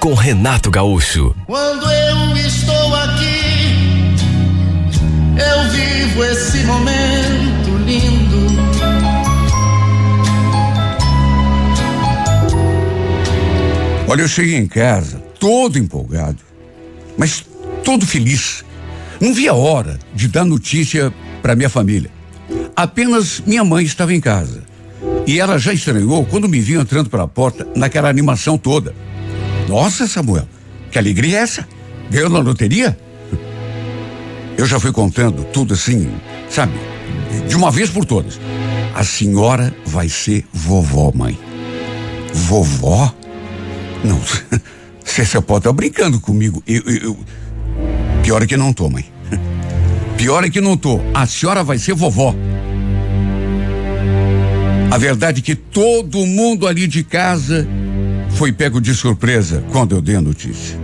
com Renato Gaúcho. Quando eu estou aqui, eu vivo esse momento lindo. Olha, eu cheguei em casa todo empolgado, mas todo feliz. Não via hora de dar notícia para minha família. Apenas minha mãe estava em casa. E ela já estranhou quando me viu entrando pela porta naquela animação toda. Nossa, Samuel, que alegria é essa? Ganhou na loteria? Eu já fui contando tudo assim, sabe? De uma vez por todas. A senhora vai ser vovó, mãe. Vovó? Não, você só pode estar brincando comigo. Eu, eu, eu, Pior é que não tô, mãe. Pior é que não tô. A senhora vai ser vovó. A verdade é que todo mundo ali de casa foi pego de surpresa quando eu dei a notícia.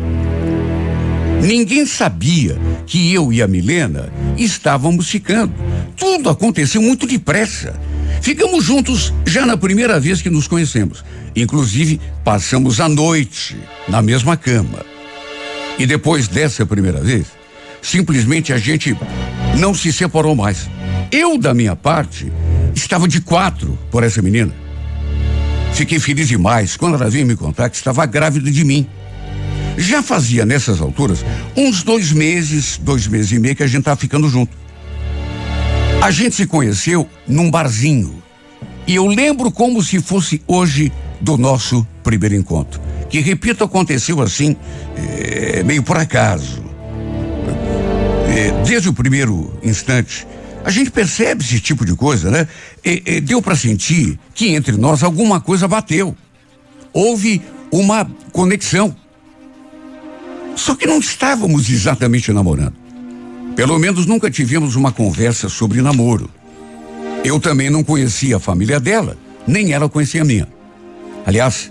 Ninguém sabia que eu e a Milena estávamos ficando. Tudo aconteceu muito depressa. Ficamos juntos já na primeira vez que nos conhecemos. Inclusive, passamos a noite na mesma cama. E depois dessa primeira vez, simplesmente a gente não se separou mais. Eu, da minha parte, estava de quatro por essa menina. Fiquei feliz demais quando ela veio me contar que estava grávida de mim. Já fazia nessas alturas uns dois meses, dois meses e meio que a gente estava ficando junto. A gente se conheceu num barzinho. E eu lembro como se fosse hoje do nosso primeiro encontro. Que, repito, aconteceu assim, é, meio por acaso. É, desde o primeiro instante, a gente percebe esse tipo de coisa, né? E, e deu para sentir que entre nós alguma coisa bateu. Houve uma conexão. Só que não estávamos exatamente namorando. Pelo menos nunca tivemos uma conversa sobre namoro. Eu também não conhecia a família dela, nem ela conhecia a minha. Aliás,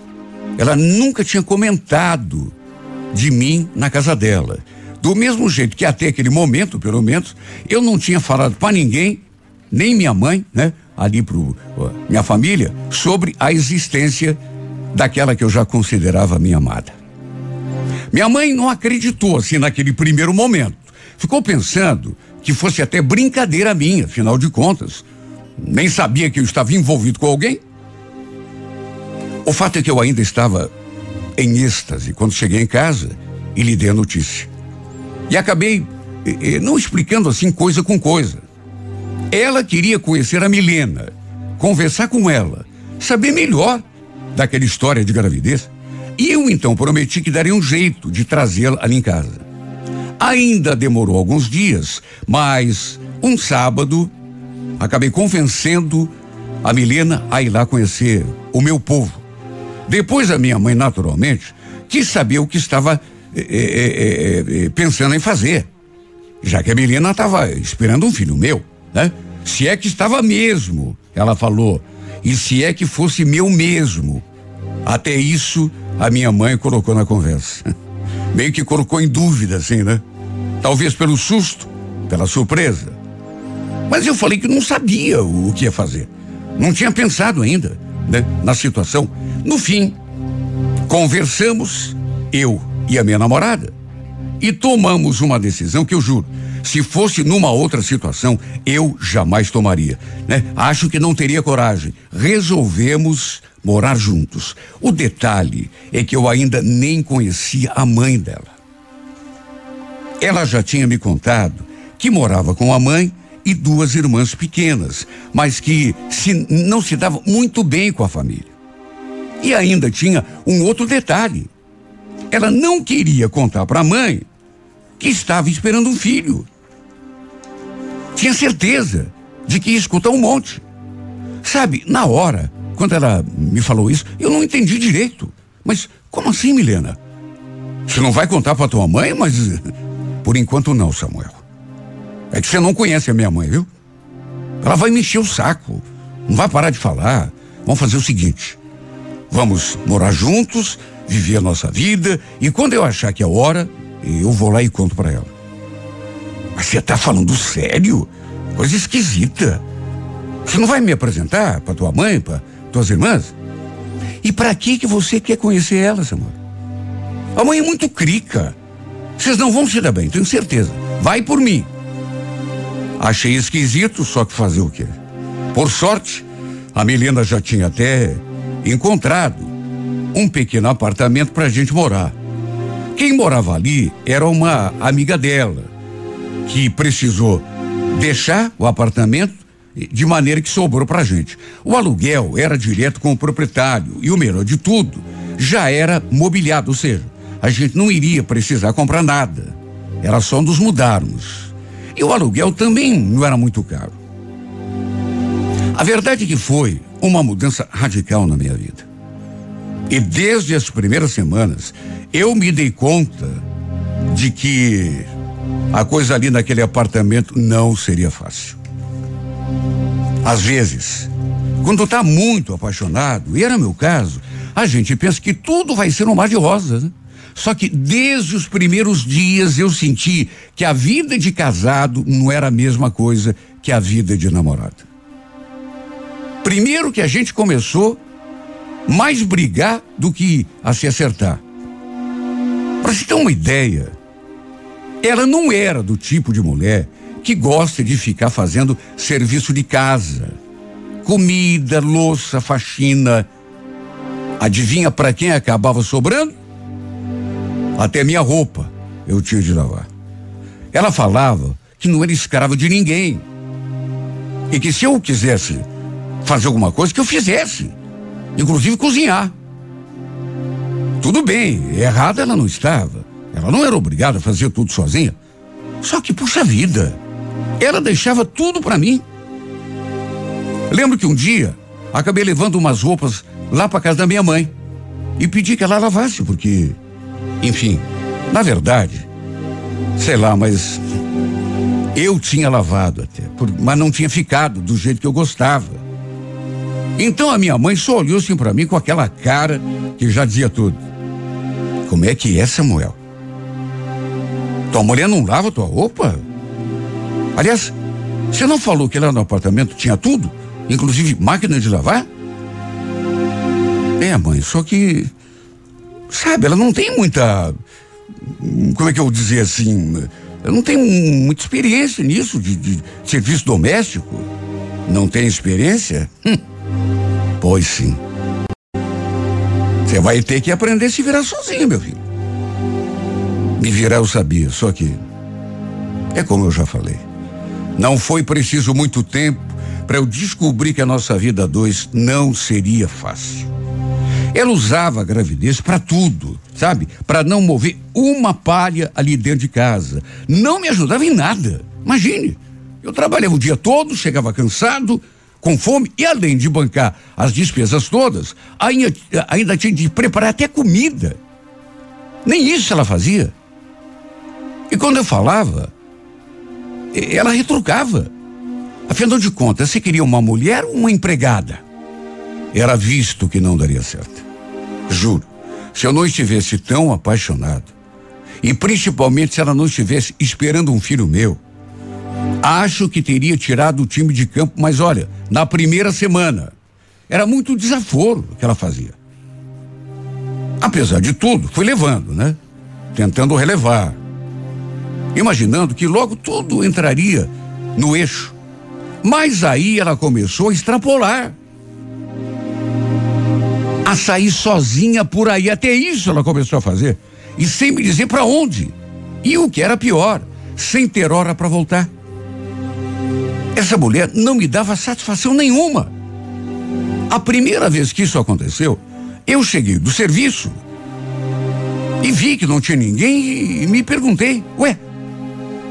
ela nunca tinha comentado de mim na casa dela. Do mesmo jeito que até aquele momento, pelo menos, eu não tinha falado para ninguém, nem minha mãe, né, ali pro ó, minha família, sobre a existência daquela que eu já considerava minha amada. Minha mãe não acreditou assim naquele primeiro momento. Ficou pensando que fosse até brincadeira minha, afinal de contas. Nem sabia que eu estava envolvido com alguém. O fato é que eu ainda estava em êxtase quando cheguei em casa e lhe dei a notícia. E acabei eh, eh, não explicando assim coisa com coisa. Ela queria conhecer a Milena, conversar com ela, saber melhor daquela história de gravidez. E eu então prometi que daria um jeito de trazê-la ali em casa. Ainda demorou alguns dias, mas um sábado acabei convencendo a Milena a ir lá conhecer o meu povo. Depois a minha mãe, naturalmente, quis saber o que estava eh, eh, eh, pensando em fazer, já que a Milena estava esperando um filho meu, né? Se é que estava mesmo, ela falou, e se é que fosse meu mesmo. Até isso a minha mãe colocou na conversa. Meio que colocou em dúvida, assim, né? Talvez pelo susto, pela surpresa. Mas eu falei que não sabia o que ia fazer. Não tinha pensado ainda, né? Na situação. No fim, conversamos, eu e a minha namorada, e tomamos uma decisão que eu juro, se fosse numa outra situação, eu jamais tomaria, né? Acho que não teria coragem. Resolvemos morar juntos. O detalhe é que eu ainda nem conhecia a mãe dela. Ela já tinha me contado que morava com a mãe e duas irmãs pequenas, mas que se, não se dava muito bem com a família. E ainda tinha um outro detalhe. Ela não queria contar para a mãe que estava esperando um filho. Tinha certeza de que ia escutar um monte. Sabe, na hora, quando ela me falou isso, eu não entendi direito. Mas como assim, Milena? Você não vai contar para tua mãe, mas Por enquanto não, Samuel. É que você não conhece a minha mãe, viu? Ela vai me encher o saco. Não vai parar de falar. Vamos fazer o seguinte: vamos morar juntos, viver a nossa vida, e quando eu achar que é hora, eu vou lá e conto para ela. Mas você tá falando sério? Coisa esquisita. Você não vai me apresentar para tua mãe, para tuas irmãs? E para que que você quer conhecer elas, amor? A mãe é muito crica. Vocês não vão se dar bem, tenho certeza. Vai por mim. Achei esquisito, só que fazer o quê? Por sorte, a Milena já tinha até encontrado um pequeno apartamento para a gente morar. Quem morava ali era uma amiga dela, que precisou deixar o apartamento de maneira que sobrou para a gente. O aluguel era direto com o proprietário e o melhor de tudo, já era mobiliado, ou seja, a gente não iria precisar comprar nada. Era só nos mudarmos. E o aluguel também não era muito caro. A verdade é que foi uma mudança radical na minha vida. E desde as primeiras semanas, eu me dei conta de que a coisa ali naquele apartamento não seria fácil. Às vezes, quando está muito apaixonado, e era meu caso, a gente pensa que tudo vai ser um mar de rosas. Né? Só que desde os primeiros dias eu senti que a vida de casado não era a mesma coisa que a vida de namorado. Primeiro que a gente começou mais brigar do que a se acertar. Para se ter uma ideia, ela não era do tipo de mulher que gosta de ficar fazendo serviço de casa. Comida, louça, faxina. Adivinha para quem acabava sobrando? Até minha roupa eu tinha de lavar. Ela falava que não era escrava de ninguém. E que se eu quisesse fazer alguma coisa, que eu fizesse. Inclusive cozinhar. Tudo bem, errada ela não estava. Ela não era obrigada a fazer tudo sozinha. Só que, puxa vida, ela deixava tudo para mim. Lembro que um dia acabei levando umas roupas lá para casa da minha mãe e pedi que ela lavasse, porque enfim, na verdade, sei lá, mas eu tinha lavado até, mas não tinha ficado do jeito que eu gostava. Então a minha mãe só olhou assim para mim com aquela cara que já dizia tudo. Como é que é, Samuel? Tua mulher não lava tua roupa? Aliás, você não falou que lá no apartamento tinha tudo? Inclusive máquina de lavar? É, mãe, só que sabe, ela não tem muita. Como é que eu vou dizer assim? Ela não tem muita experiência nisso, de, de serviço doméstico. Não tem experiência? Hum. Pois sim. Você vai ter que aprender a se virar sozinho, meu filho. Me virar eu sabia, só que. É como eu já falei. Não foi preciso muito tempo para eu descobrir que a nossa vida a dois não seria fácil. Ela usava a gravidez para tudo, sabe? Para não mover uma palha ali dentro de casa. Não me ajudava em nada. Imagine, eu trabalhava o dia todo, chegava cansado, com fome e além de bancar as despesas todas, ainda, ainda tinha de preparar até comida. Nem isso ela fazia. E quando eu falava, ela retrucava. Afinal de contas, você queria uma mulher ou uma empregada? Era visto que não daria certo. Juro, se eu não estivesse tão apaixonado, e principalmente se ela não estivesse esperando um filho meu, acho que teria tirado o time de campo, mas olha, na primeira semana, era muito desaforo que ela fazia. Apesar de tudo, foi levando, né? Tentando relevar. Imaginando que logo tudo entraria no eixo. Mas aí ela começou a extrapolar a sair sozinha por aí. Até isso ela começou a fazer. E sem me dizer para onde. E o que era pior, sem ter hora para voltar. Essa mulher não me dava satisfação nenhuma. A primeira vez que isso aconteceu, eu cheguei do serviço e vi que não tinha ninguém e me perguntei: Ué,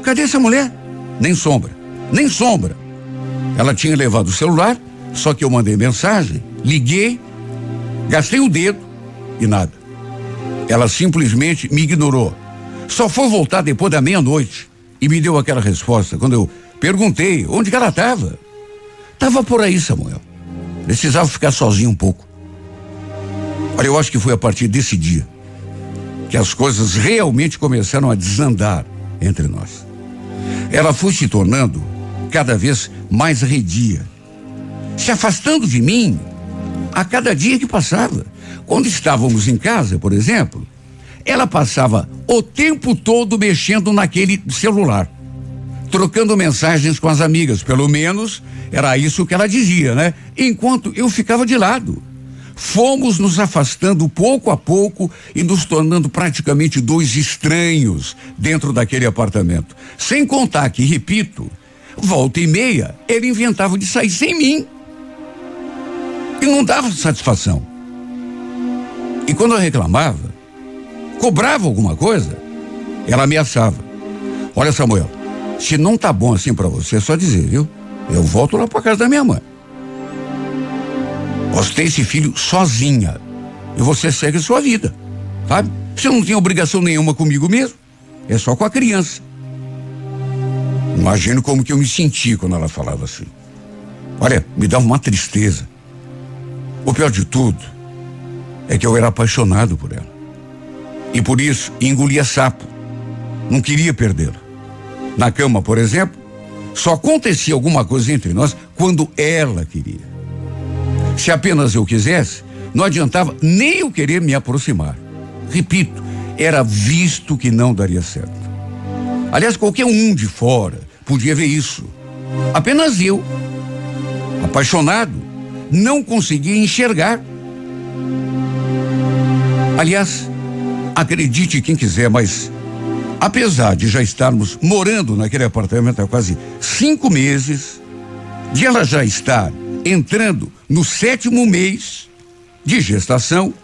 cadê essa mulher? Nem sombra, nem sombra. Ela tinha levado o celular, só que eu mandei mensagem, liguei Gastei o dedo e nada. Ela simplesmente me ignorou. Só foi voltar depois da meia-noite e me deu aquela resposta quando eu perguntei onde que ela estava. Tava por aí, Samuel. Precisava ficar sozinho um pouco. Olha, eu acho que foi a partir desse dia que as coisas realmente começaram a desandar entre nós. Ela foi se tornando cada vez mais redia, se afastando de mim a cada dia que passava. Quando estávamos em casa, por exemplo, ela passava o tempo todo mexendo naquele celular, trocando mensagens com as amigas, pelo menos era isso que ela dizia, né? Enquanto eu ficava de lado. Fomos nos afastando pouco a pouco e nos tornando praticamente dois estranhos dentro daquele apartamento. Sem contar que, repito, volta e meia, ele inventava de sair sem mim. E não dava satisfação. E quando eu reclamava, cobrava alguma coisa, ela ameaçava. Olha, Samuel, se não tá bom assim para você, é só dizer, viu? Eu volto lá para casa da minha mãe. Você tem esse filho sozinha. E você segue a sua vida. Sabe? Você não tem obrigação nenhuma comigo mesmo. É só com a criança. Imagino como que eu me senti quando ela falava assim. Olha, me dava uma tristeza. O pior de tudo é que eu era apaixonado por ela. E por isso engolia sapo. Não queria perdê-la. Na cama, por exemplo, só acontecia alguma coisa entre nós quando ela queria. Se apenas eu quisesse, não adiantava nem eu querer me aproximar. Repito, era visto que não daria certo. Aliás, qualquer um de fora podia ver isso. Apenas eu, apaixonado, não conseguia enxergar. Aliás, acredite quem quiser, mas apesar de já estarmos morando naquele apartamento há quase cinco meses, de ela já estar entrando no sétimo mês de gestação,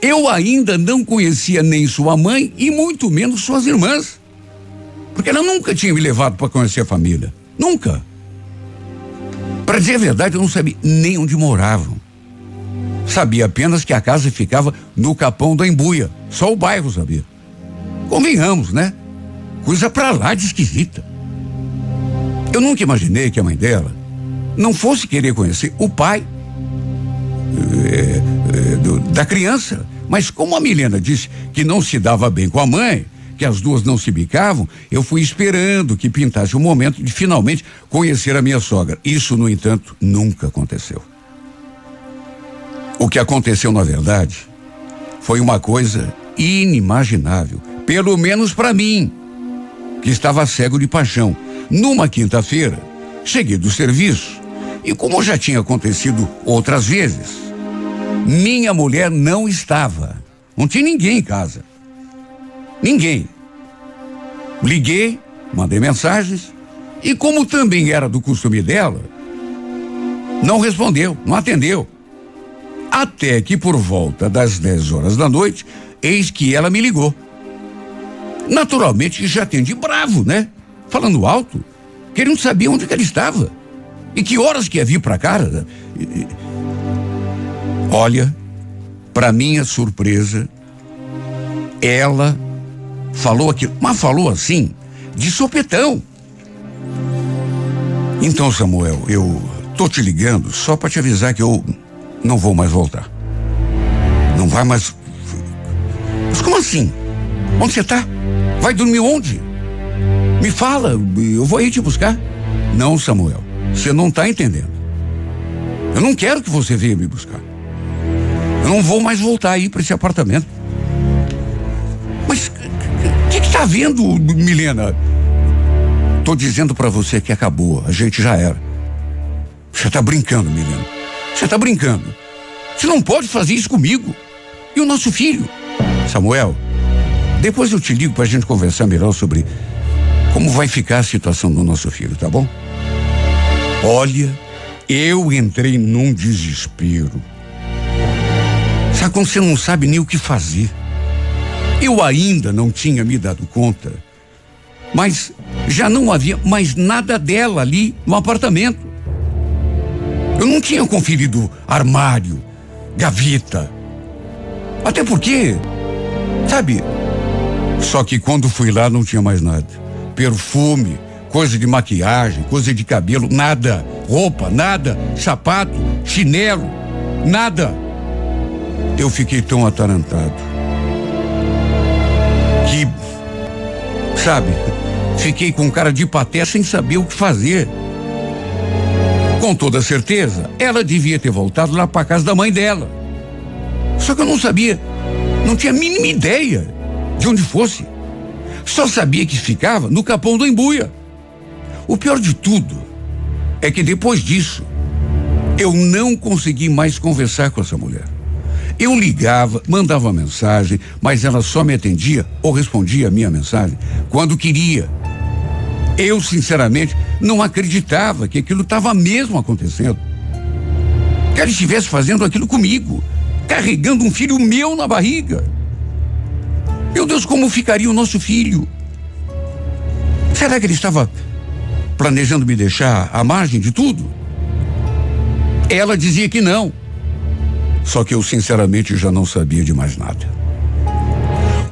eu ainda não conhecia nem sua mãe e muito menos suas irmãs. Porque ela nunca tinha me levado para conhecer a família. Nunca. Para dizer a verdade, eu não sabia nem onde moravam. Sabia apenas que a casa ficava no Capão da Embuia. Só o bairro sabia. Convenhamos, né? Coisa pra lá de esquisita. Eu nunca imaginei que a mãe dela não fosse querer conhecer o pai é, é, do, da criança. Mas como a Milena disse que não se dava bem com a mãe, que as duas não se bicavam, eu fui esperando que pintasse o momento de finalmente conhecer a minha sogra. Isso, no entanto, nunca aconteceu. O que aconteceu, na verdade, foi uma coisa inimaginável, pelo menos para mim, que estava cego de paixão. Numa quinta-feira, cheguei do serviço e como já tinha acontecido outras vezes, minha mulher não estava. Não tinha ninguém em casa. Ninguém. Liguei, mandei mensagens e como também era do costume dela, não respondeu, não atendeu. Até que por volta das 10 horas da noite, eis que ela me ligou. Naturalmente já atendi bravo, né? Falando alto, querendo saber onde que ela estava. E que horas que ia vir para cá? Olha, para minha surpresa, ela falou aquilo, mas falou assim, de sopetão. Então, Samuel, eu tô te ligando só para te avisar que eu não vou mais voltar. Não vai mais. Mas como assim? Onde você tá? Vai dormir onde? Me fala, eu vou aí te buscar. Não, Samuel. Você não está entendendo. Eu não quero que você venha me buscar. Eu não vou mais voltar aí para esse apartamento. Mas o que, está vendo, Milena? Tô dizendo para você que acabou. A gente já era. Você está brincando, Milena. Você está brincando. Você não pode fazer isso comigo. E o nosso filho? Samuel, depois eu te ligo para a gente conversar melhor sobre como vai ficar a situação do nosso filho, tá bom? Olha, eu entrei num desespero. Sabe quando você não sabe nem o que fazer? Eu ainda não tinha me dado conta, mas já não havia mais nada dela ali no apartamento. Eu não tinha conferido armário, gaveta. Até porque, sabe, Só que quando fui lá não tinha mais nada. Perfume, coisa de maquiagem, coisa de cabelo, nada. Roupa, nada. Sapato, chinelo, nada. Eu fiquei tão atarantado que, sabe, fiquei com cara de paté sem saber o que fazer. Com toda certeza, ela devia ter voltado lá para casa da mãe dela. Só que eu não sabia, não tinha a mínima ideia de onde fosse. Só sabia que ficava no Capão do Embuia. O pior de tudo é que depois disso, eu não consegui mais conversar com essa mulher. Eu ligava, mandava mensagem, mas ela só me atendia ou respondia a minha mensagem quando queria. Eu, sinceramente, não acreditava que aquilo estava mesmo acontecendo. Que ela estivesse fazendo aquilo comigo, carregando um filho meu na barriga. Meu Deus, como ficaria o nosso filho? Será que ele estava planejando me deixar à margem de tudo? Ela dizia que não. Só que eu, sinceramente, já não sabia de mais nada.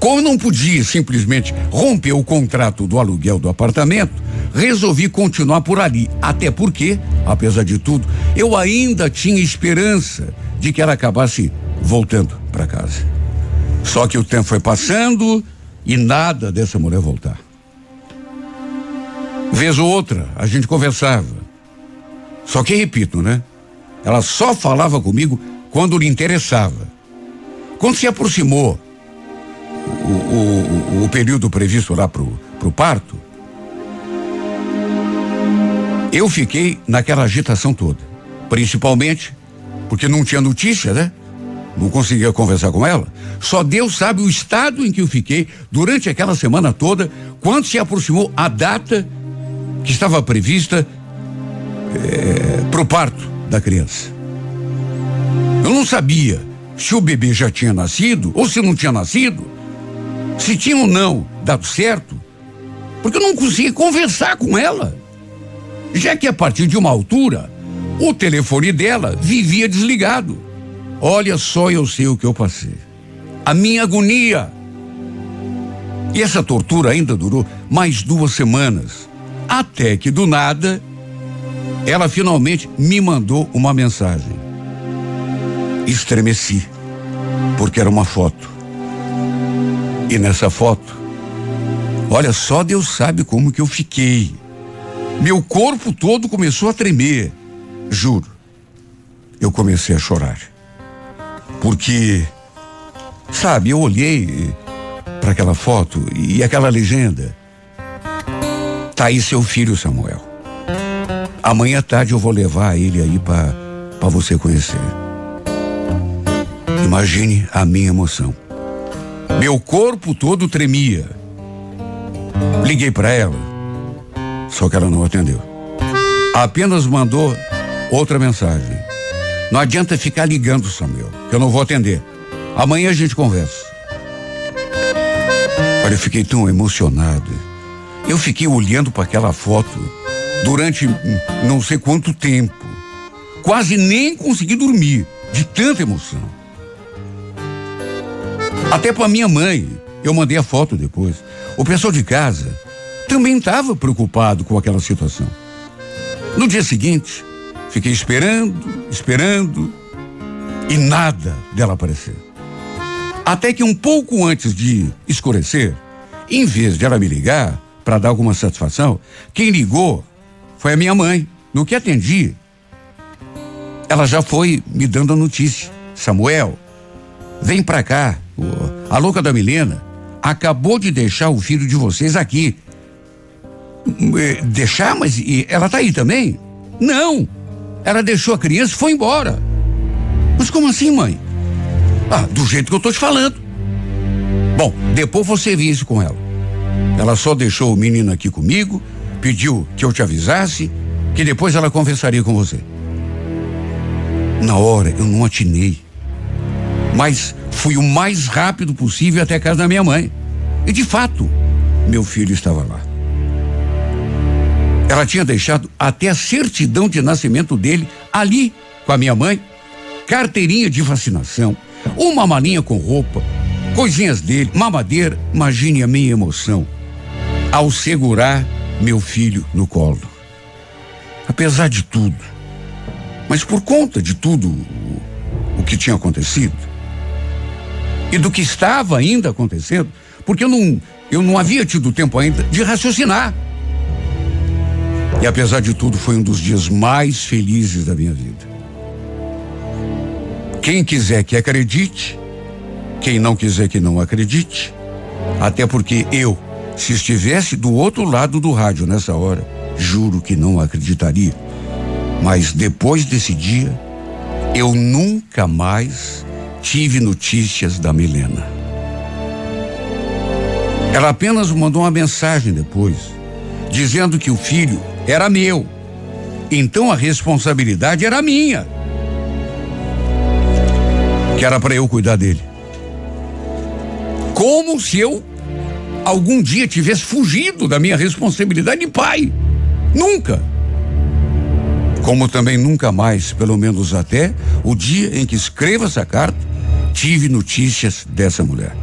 Como não podia simplesmente romper o contrato do aluguel do apartamento, resolvi continuar por ali. Até porque, apesar de tudo, eu ainda tinha esperança de que ela acabasse voltando para casa. Só que o tempo foi passando e nada dessa mulher voltar. Vez ou outra, a gente conversava. Só que, repito, né? Ela só falava comigo quando lhe interessava. Quando se aproximou o, o, o período previsto lá pro, pro parto, eu fiquei naquela agitação toda. Principalmente porque não tinha notícia, né? Não conseguia conversar com ela. Só Deus sabe o estado em que eu fiquei durante aquela semana toda, quando se aproximou a data que estava prevista é, para o parto da criança. Eu não sabia se o bebê já tinha nascido ou se não tinha nascido, se tinha ou não dado certo, porque eu não conseguia conversar com ela. Já que a partir de uma altura, o telefone dela vivia desligado. Olha só, eu sei o que eu passei. A minha agonia. E essa tortura ainda durou mais duas semanas. Até que do nada, ela finalmente me mandou uma mensagem. Estremeci, porque era uma foto. E nessa foto, olha só, Deus sabe como que eu fiquei. Meu corpo todo começou a tremer. Juro, eu comecei a chorar. Porque, sabe, eu olhei para aquela foto e aquela legenda. Tá aí seu filho, Samuel. Amanhã tarde eu vou levar ele aí para você conhecer. Imagine a minha emoção. Meu corpo todo tremia. Liguei para ela, só que ela não atendeu. Apenas mandou outra mensagem. Não adianta ficar ligando, Samuel, que eu não vou atender. Amanhã a gente conversa. Olha, eu fiquei tão emocionado. Eu fiquei olhando para aquela foto durante não sei quanto tempo. Quase nem consegui dormir de tanta emoção. Até para minha mãe, eu mandei a foto depois. O pessoal de casa também estava preocupado com aquela situação. No dia seguinte, fiquei esperando, esperando e nada dela aparecer. Até que um pouco antes de escurecer, em vez de ela me ligar para dar alguma satisfação, quem ligou foi a minha mãe. No que atendi, ela já foi me dando a notícia. Samuel, vem pra cá. A louca da Milena acabou de deixar o filho de vocês aqui. Deixar, mas ela tá aí também? Não. Ela deixou a criança e foi embora. Mas como assim, mãe? Ah, do jeito que eu tô te falando. Bom, depois você viu isso com ela. Ela só deixou o menino aqui comigo, pediu que eu te avisasse, que depois ela conversaria com você. Na hora eu não atinei. Mas fui o mais rápido possível até a casa da minha mãe. E de fato, meu filho estava lá. Ela tinha deixado até a certidão de nascimento dele ali com a minha mãe, carteirinha de vacinação, uma malinha com roupa, coisinhas dele, mamadeira. Imagine a minha emoção ao segurar meu filho no colo. Apesar de tudo, mas por conta de tudo o, o que tinha acontecido e do que estava ainda acontecendo, porque eu não, eu não havia tido tempo ainda de raciocinar. E apesar de tudo, foi um dos dias mais felizes da minha vida. Quem quiser que acredite, quem não quiser que não acredite, até porque eu, se estivesse do outro lado do rádio nessa hora, juro que não acreditaria. Mas depois desse dia, eu nunca mais tive notícias da Milena. Ela apenas mandou uma mensagem depois, dizendo que o filho era meu. Então a responsabilidade era minha. Que era para eu cuidar dele. Como se eu algum dia tivesse fugido da minha responsabilidade de pai. Nunca. Como também nunca mais, pelo menos até o dia em que escrevo essa carta, tive notícias dessa mulher.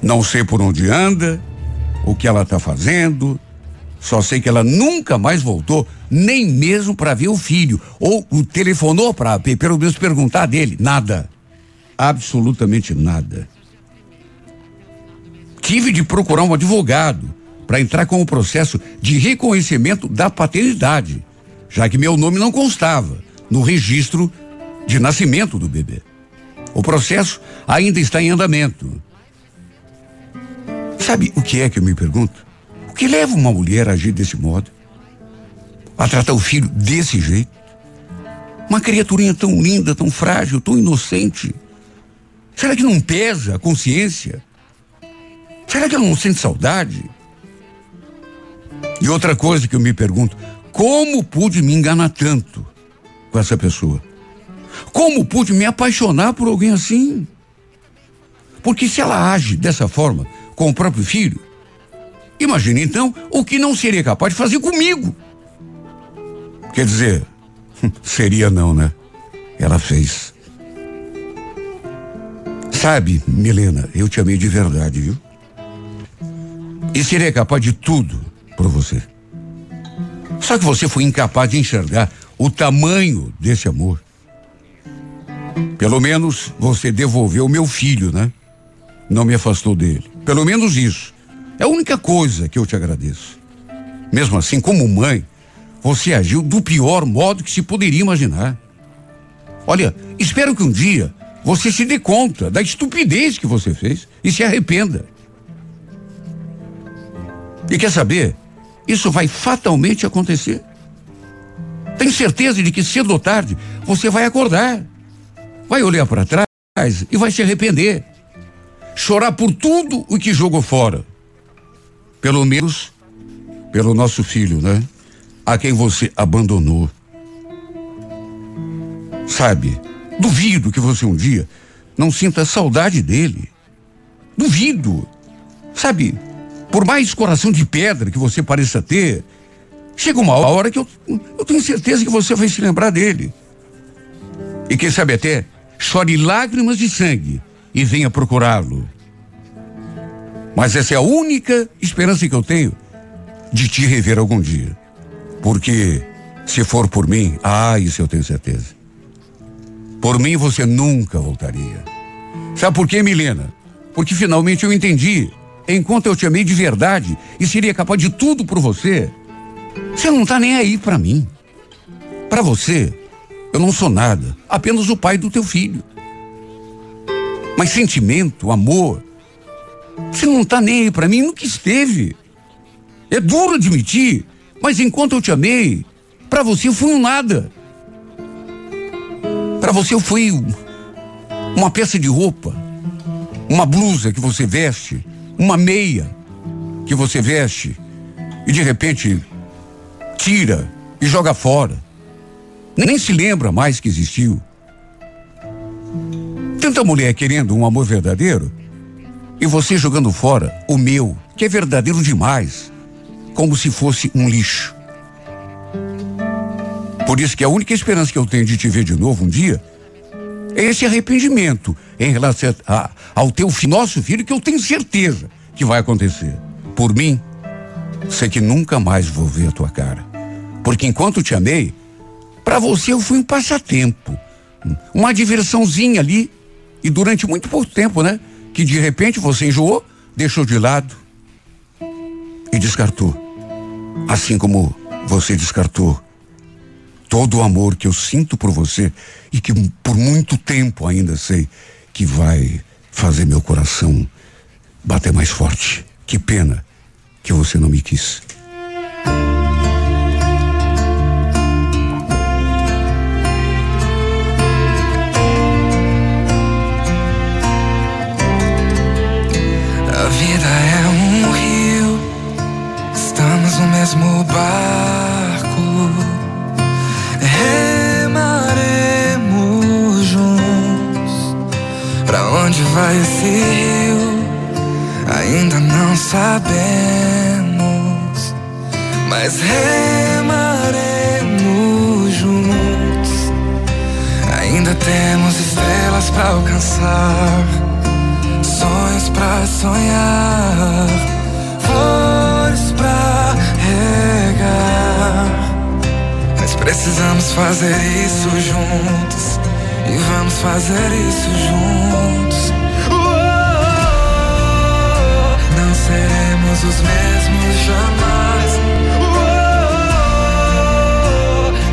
Não sei por onde anda, o que ela está fazendo, só sei que ela nunca mais voltou, nem mesmo para ver o filho, ou o telefonou para pelo menos perguntar dele. Nada. Absolutamente nada. Tive de procurar um advogado para entrar com o processo de reconhecimento da paternidade, já que meu nome não constava no registro de nascimento do bebê. O processo ainda está em andamento. Sabe o que é que eu me pergunto? Que leva uma mulher a agir desse modo? A tratar o filho desse jeito? Uma criaturinha tão linda, tão frágil, tão inocente. Será que não pesa a consciência? Será que ela não sente saudade? E outra coisa que eu me pergunto: como pude me enganar tanto com essa pessoa? Como pude me apaixonar por alguém assim? Porque se ela age dessa forma, com o próprio filho. Imagine então o que não seria capaz de fazer comigo. Quer dizer, seria não, né? Ela fez. Sabe, Milena, eu te amei de verdade, viu? E seria capaz de tudo por você. Só que você foi incapaz de enxergar o tamanho desse amor. Pelo menos você devolveu meu filho, né? Não me afastou dele. Pelo menos isso. É a única coisa que eu te agradeço. Mesmo assim, como mãe, você agiu do pior modo que se poderia imaginar. Olha, espero que um dia você se dê conta da estupidez que você fez e se arrependa. E quer saber? Isso vai fatalmente acontecer. Tenho certeza de que cedo ou tarde você vai acordar, vai olhar para trás e vai se arrepender chorar por tudo o que jogou fora. Pelo menos pelo nosso filho, né? A quem você abandonou. Sabe, duvido que você um dia não sinta saudade dele. Duvido. Sabe, por mais coração de pedra que você pareça ter, chega uma hora que eu, eu tenho certeza que você vai se lembrar dele. E quem sabe até chore lágrimas de sangue e venha procurá-lo. Mas essa é a única esperança que eu tenho de te rever algum dia. Porque se for por mim, ah, isso eu tenho certeza. Por mim você nunca voltaria. Sabe por quê, Milena? Porque finalmente eu entendi. Enquanto eu te amei de verdade e seria capaz de tudo por você, você não tá nem aí para mim. Para você, eu não sou nada, apenas o pai do teu filho. Mas sentimento, amor, você não tá nem aí pra mim, nunca esteve. É duro admitir, mas enquanto eu te amei, para você eu fui um nada. Para você eu fui uma peça de roupa, uma blusa que você veste, uma meia que você veste e de repente tira e joga fora. Nem se lembra mais que existiu. Tanta mulher querendo um amor verdadeiro e você jogando fora o meu, que é verdadeiro demais, como se fosse um lixo. Por isso que a única esperança que eu tenho de te ver de novo um dia É esse arrependimento em relação a, ao teu nosso filho que eu tenho certeza que vai acontecer. Por mim, sei que nunca mais vou ver a tua cara. Porque enquanto te amei, para você eu fui um passatempo, uma diversãozinha ali e durante muito pouco tempo, né? Que de repente você enjoou, deixou de lado e descartou. Assim como você descartou todo o amor que eu sinto por você e que por muito tempo ainda sei que vai fazer meu coração bater mais forte. Que pena que você não me quis. Vai esse rio? Ainda não sabemos, mas remaremos juntos. Ainda temos estrelas pra alcançar sonhos pra sonhar, flores pra regar. Mas precisamos fazer isso juntos e vamos fazer isso juntos. Seremos os mesmos jamais. Uou,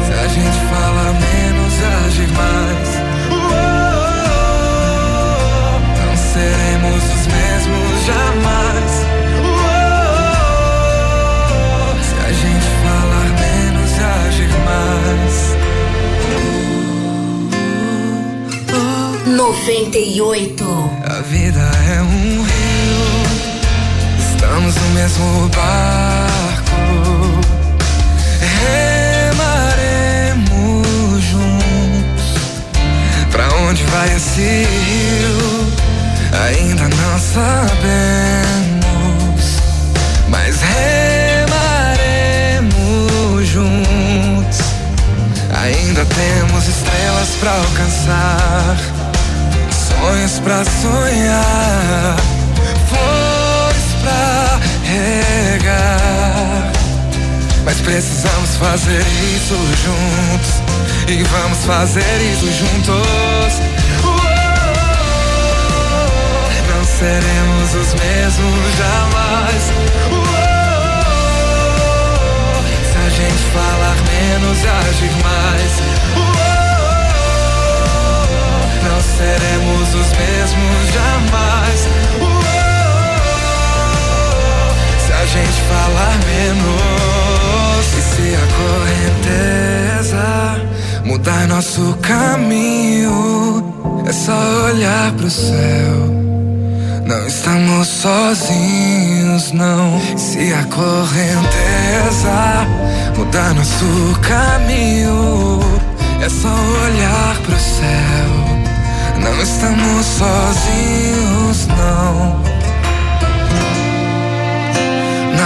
se a gente fala menos e agir mais. Não seremos os mesmos jamais. Se a gente falar menos e agir mais. 98. A vida mesmo barco. Remaremos juntos. Pra onde vai esse rio? Ainda não sabemos, mas remaremos juntos. Ainda temos estrelas pra alcançar sonhos pra sonhar, precisamos fazer isso juntos e vamos fazer isso juntos. Não seremos os mesmos jamais. Se a gente falar menos e agir mais. Não seremos os mesmos jamais. Gente falar menos e se a correnteza mudar nosso caminho, é só olhar pro céu. Não estamos sozinhos, não. Se a correnteza mudar nosso caminho, é só olhar pro céu. Não estamos sozinhos, não.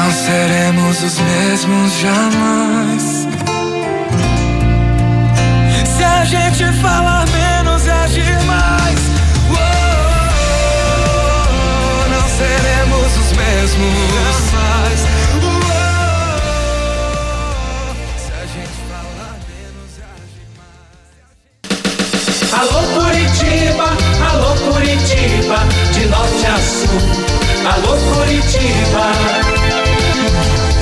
Não seremos os mesmos jamais. Se a gente falar menos e agir mais, uou, não seremos os mesmos jamais. Se a gente falar menos agir mais. Alô Curitiba, alô Curitiba, de norte a sul. Alô Curitiba,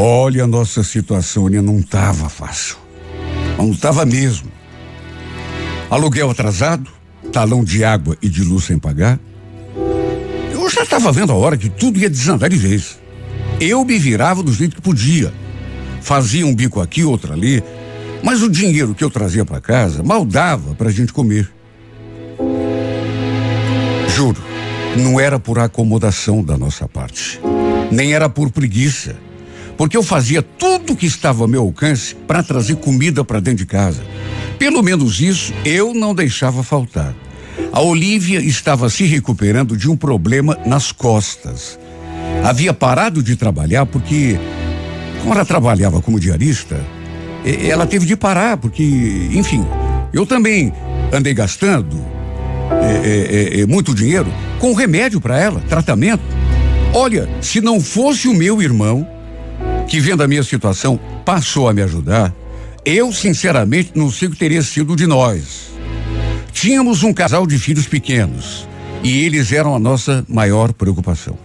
Olha, a nossa situação né, não estava fácil. Não estava mesmo. Aluguel atrasado, talão de água e de luz sem pagar. Eu já estava vendo a hora que tudo ia desandar de vez. Eu me virava do jeito que podia. Fazia um bico aqui, outro ali. Mas o dinheiro que eu trazia para casa mal dava para a gente comer. Juro, não era por acomodação da nossa parte, nem era por preguiça, porque eu fazia tudo que estava ao meu alcance para trazer comida para dentro de casa. Pelo menos isso eu não deixava faltar. A Olivia estava se recuperando de um problema nas costas. Havia parado de trabalhar porque, como ela trabalhava como diarista, ela teve de parar porque, enfim, eu também andei gastando é, é, é, muito dinheiro com remédio para ela, tratamento. Olha, se não fosse o meu irmão, que vendo a minha situação passou a me ajudar, eu sinceramente não sei o que teria sido de nós. Tínhamos um casal de filhos pequenos e eles eram a nossa maior preocupação.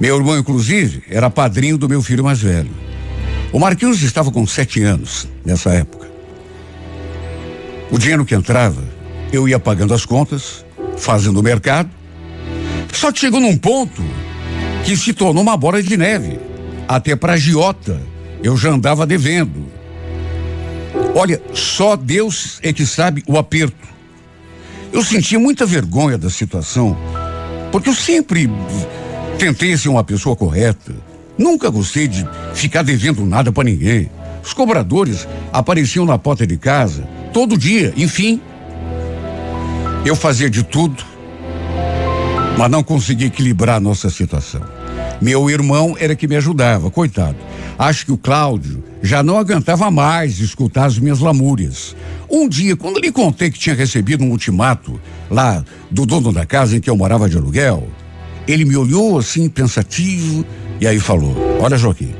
Meu irmão, inclusive, era padrinho do meu filho mais velho. O Marquinhos estava com sete anos nessa época. O dinheiro que entrava, eu ia pagando as contas, fazendo o mercado. Só que chegou num ponto que se tornou uma bola de neve. Até para agiota eu já andava devendo. Olha, só Deus é que sabe o aperto. Eu sentia muita vergonha da situação, porque eu sempre tentei ser uma pessoa correta. Nunca gostei de ficar devendo nada para ninguém. Os cobradores apareciam na porta de casa todo dia, enfim. Eu fazia de tudo, mas não conseguia equilibrar a nossa situação. Meu irmão era que me ajudava, coitado. Acho que o Cláudio já não aguentava mais escutar as minhas lamúrias. Um dia, quando lhe contei que tinha recebido um ultimato lá do dono da casa em que eu morava de aluguel, ele me olhou assim, pensativo, e aí falou: Olha, Joaquim,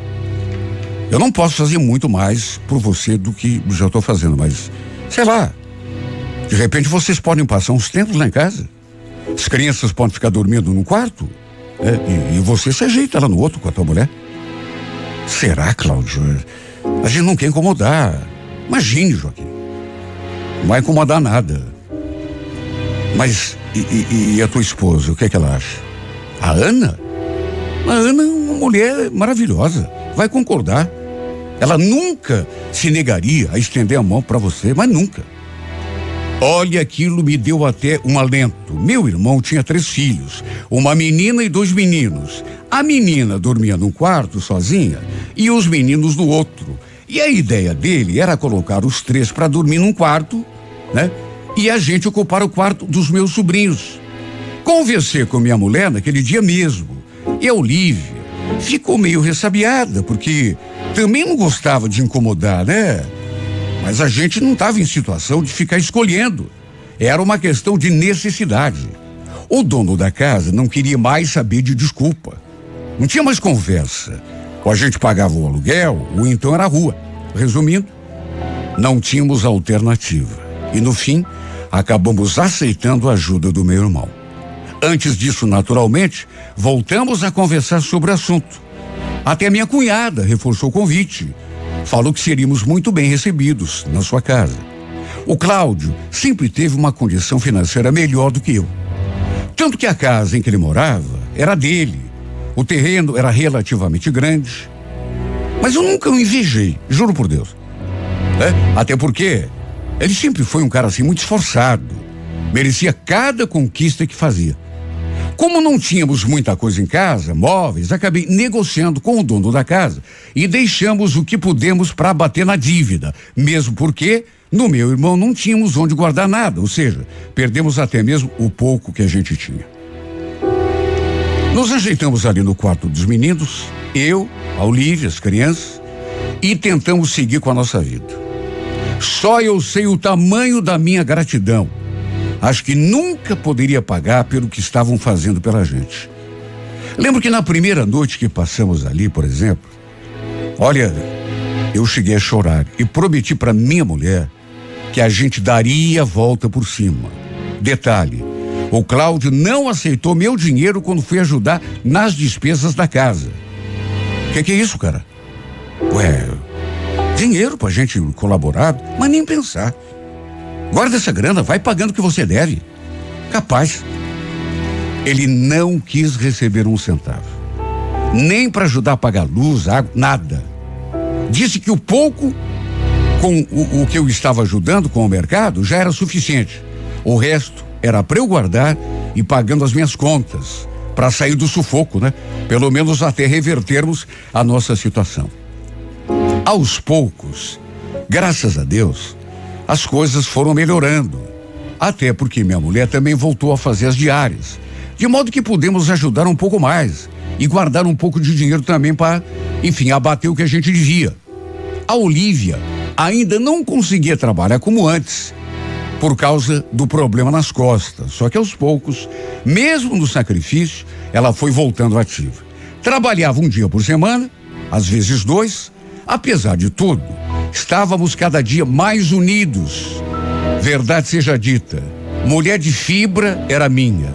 eu não posso fazer muito mais por você do que já estou fazendo, mas sei lá. De repente vocês podem passar uns tempos lá em casa. As crianças podem ficar dormindo num quarto. É, e, e, você se ajeita lá no outro com a tua mulher. Será, Cláudio? A gente não quer incomodar. Imagine, Joaquim. Não vai incomodar nada. Mas e, e, e, a tua esposa, o que é que ela acha? A Ana? A Ana é uma mulher maravilhosa. Vai concordar. Ela nunca se negaria a estender a mão para você, mas nunca. Olha, aquilo me deu até um alento. Meu irmão tinha três filhos, uma menina e dois meninos. A menina dormia num quarto sozinha e os meninos no outro. E a ideia dele era colocar os três para dormir num quarto, né? E a gente ocupar o quarto dos meus sobrinhos. Conversei com minha mulher naquele dia mesmo. E a Olivia ficou meio ressabiada, porque também não gostava de incomodar, né? Mas a gente não estava em situação de ficar escolhendo. Era uma questão de necessidade. O dono da casa não queria mais saber de desculpa. Não tinha mais conversa. Ou a gente pagava o aluguel, ou então era a rua. Resumindo, não tínhamos alternativa. E no fim, acabamos aceitando a ajuda do meu irmão. Antes disso, naturalmente, voltamos a conversar sobre o assunto. Até minha cunhada reforçou o convite falou que seríamos muito bem recebidos na sua casa. O Cláudio sempre teve uma condição financeira melhor do que eu. Tanto que a casa em que ele morava era dele. O terreno era relativamente grande. Mas eu nunca o invejei, juro por Deus. É? Até porque ele sempre foi um cara assim muito esforçado. Merecia cada conquista que fazia. Como não tínhamos muita coisa em casa, móveis, acabei negociando com o dono da casa e deixamos o que pudemos para bater na dívida, mesmo porque no meu irmão não tínhamos onde guardar nada, ou seja, perdemos até mesmo o pouco que a gente tinha. Nos ajeitamos ali no quarto dos meninos, eu, a Olivia, as crianças, e tentamos seguir com a nossa vida. Só eu sei o tamanho da minha gratidão acho que nunca poderia pagar pelo que estavam fazendo pela gente. Lembro que na primeira noite que passamos ali, por exemplo, olha, eu cheguei a chorar e prometi para minha mulher que a gente daria a volta por cima. Detalhe: o Cláudio não aceitou meu dinheiro quando fui ajudar nas despesas da casa. O que, que é isso, cara? Ué, dinheiro pra gente colaborar, mas nem pensar. Guarda essa grana, vai pagando o que você deve. Capaz. Ele não quis receber um centavo. Nem para ajudar a pagar luz, água, nada. Disse que o pouco com o, o que eu estava ajudando com o mercado já era suficiente. O resto era para eu guardar e pagando as minhas contas para sair do sufoco, né? Pelo menos até revertermos a nossa situação. Aos poucos, graças a Deus, as coisas foram melhorando. Até porque minha mulher também voltou a fazer as diárias. De modo que pudemos ajudar um pouco mais e guardar um pouco de dinheiro também para, enfim, abater o que a gente devia. A Olivia ainda não conseguia trabalhar como antes, por causa do problema nas costas. Só que aos poucos, mesmo no sacrifício, ela foi voltando ativa. Trabalhava um dia por semana, às vezes dois. Apesar de tudo, estávamos cada dia mais unidos. Verdade seja dita, mulher de fibra era minha.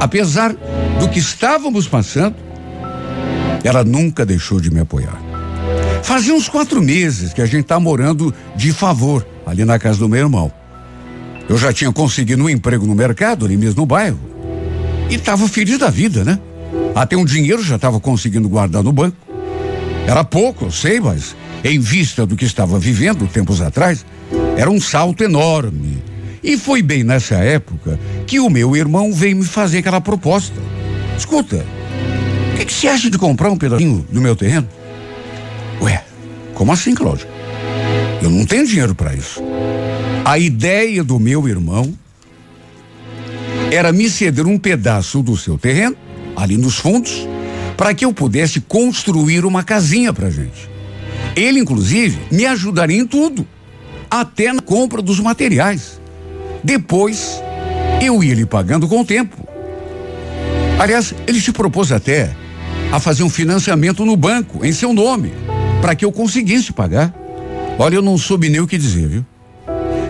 Apesar do que estávamos passando, ela nunca deixou de me apoiar. Fazia uns quatro meses que a gente tá morando de favor ali na casa do meu irmão. Eu já tinha conseguido um emprego no mercado, ali mesmo no bairro. E estava feliz da vida, né? Até um dinheiro já estava conseguindo guardar no banco. Era pouco, eu sei, mas em vista do que estava vivendo tempos atrás, era um salto enorme. E foi bem nessa época que o meu irmão veio me fazer aquela proposta. Escuta, o que, você acha de comprar um pedacinho do meu terreno? Ué, como assim, Cláudio? Eu não tenho dinheiro para isso. A ideia do meu irmão era me ceder um pedaço do seu terreno, ali nos fundos, para que eu pudesse construir uma casinha para gente. Ele, inclusive, me ajudaria em tudo, até na compra dos materiais. Depois, eu ia lhe pagando com o tempo. Aliás, ele se propôs até a fazer um financiamento no banco, em seu nome para que eu conseguisse pagar. Olha, eu não soube nem o que dizer, viu?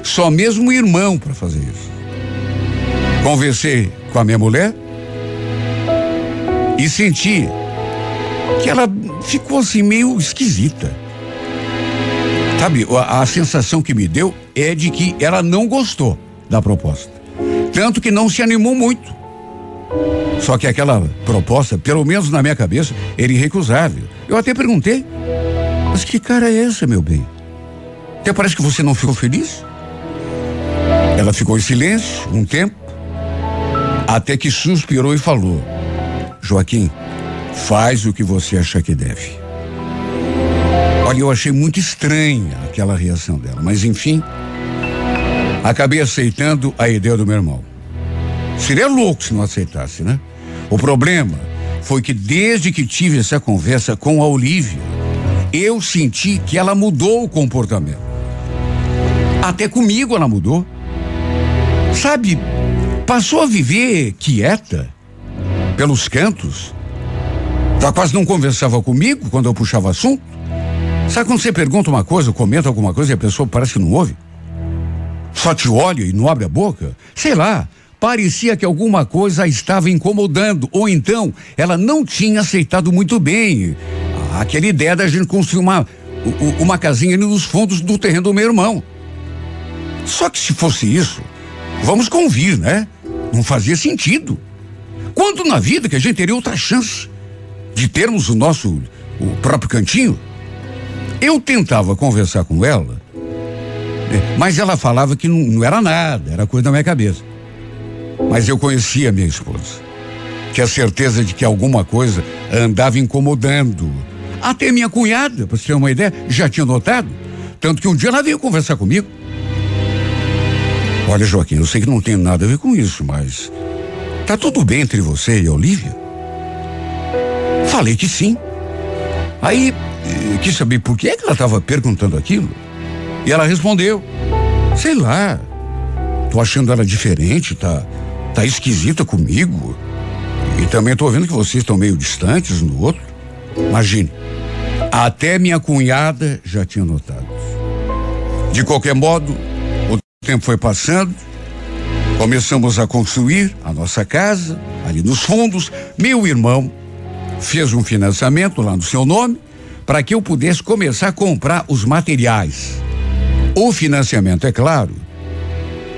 Só mesmo o irmão para fazer isso. Conversei com a minha mulher e senti que ela ficou assim meio esquisita. Sabe, a, a sensação que me deu é de que ela não gostou da proposta. Tanto que não se animou muito. Só que aquela proposta, pelo menos na minha cabeça, era irrecusável. Eu até perguntei mas que cara é essa, meu bem? Até parece que você não ficou feliz? Ela ficou em silêncio um tempo, até que suspirou e falou: Joaquim, faz o que você acha que deve. Olha, eu achei muito estranha aquela reação dela, mas enfim, acabei aceitando a ideia do meu irmão. Seria louco se não aceitasse, né? O problema foi que desde que tive essa conversa com a Olivia, eu senti que ela mudou o comportamento. Até comigo ela mudou. Sabe, passou a viver quieta, pelos cantos. Já quase não conversava comigo quando eu puxava assunto. Sabe quando você pergunta uma coisa, comenta alguma coisa e a pessoa parece que não ouve? Só te olha e não abre a boca? Sei lá, parecia que alguma coisa a estava incomodando, ou então ela não tinha aceitado muito bem aquela ideia da gente construir uma, uma casinha ali nos fundos do terreno do meu irmão. Só que se fosse isso, vamos convir, né? Não fazia sentido. Quando na vida que a gente teria outra chance de termos o nosso o próprio cantinho? Eu tentava conversar com ela, né? mas ela falava que não, não era nada, era coisa da minha cabeça. Mas eu conhecia minha esposa. Tinha certeza de que alguma coisa andava incomodando até minha cunhada, para você ter uma ideia, já tinha notado. Tanto que um dia ela veio conversar comigo. Olha, Joaquim, eu sei que não tem nada a ver com isso, mas. Tá tudo bem entre você e a Olivia? Falei que sim. Aí, eh, quis saber por que, é que ela estava perguntando aquilo. E ela respondeu: Sei lá. Tô achando ela diferente, tá, tá esquisita comigo. E também tô vendo que vocês estão meio distantes um do outro. Imagine. Até minha cunhada já tinha notado. De qualquer modo, o tempo foi passando, começamos a construir a nossa casa, ali nos fundos. Meu irmão fez um financiamento lá no seu nome para que eu pudesse começar a comprar os materiais. O financiamento, é claro,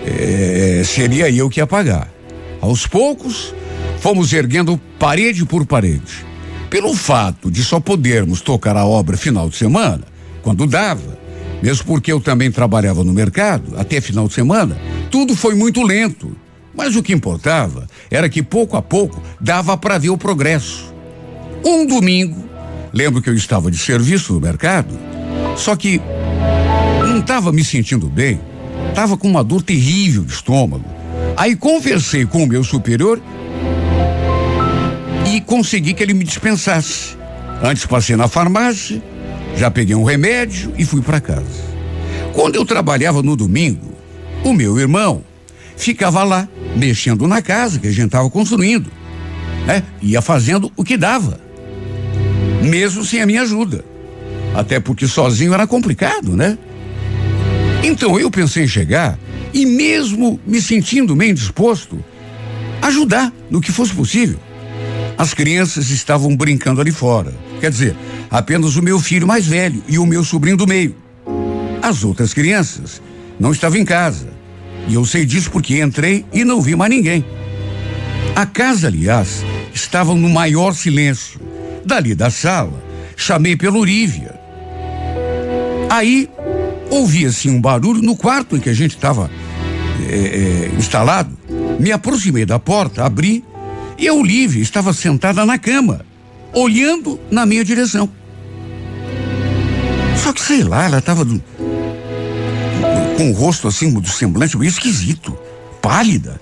é, seria eu que ia pagar. Aos poucos, fomos erguendo parede por parede. Pelo fato de só podermos tocar a obra final de semana, quando dava, Mesmo porque eu também trabalhava no mercado, até final de semana, tudo foi muito lento. Mas o que importava era que pouco a pouco dava para ver o progresso. Um domingo, lembro que eu estava de serviço no mercado, só que não estava me sentindo bem, estava com uma dor terrível de estômago. Aí conversei com o meu superior e consegui que ele me dispensasse. Antes passei na farmácia, já peguei um remédio e fui para casa. Quando eu trabalhava no domingo, o meu irmão ficava lá, mexendo na casa que a gente estava construindo, né? Ia fazendo o que dava, mesmo sem a minha ajuda. Até porque sozinho era complicado, né? Então eu pensei em chegar e, mesmo me sentindo bem disposto, ajudar no que fosse possível. As crianças estavam brincando ali fora. Quer dizer, apenas o meu filho mais velho e o meu sobrinho do meio. As outras crianças não estavam em casa. E eu sei disso porque entrei e não vi mais ninguém. A casa, aliás, estava no maior silêncio. Dali da sala, chamei pela Olívia. Aí, ouvia-se um barulho no quarto em que a gente estava é, é, instalado. Me aproximei da porta, abri e a Olívia estava sentada na cama, olhando na minha direção. Só que sei lá, ela estava com o rosto assim, do semblante meio esquisito, pálida.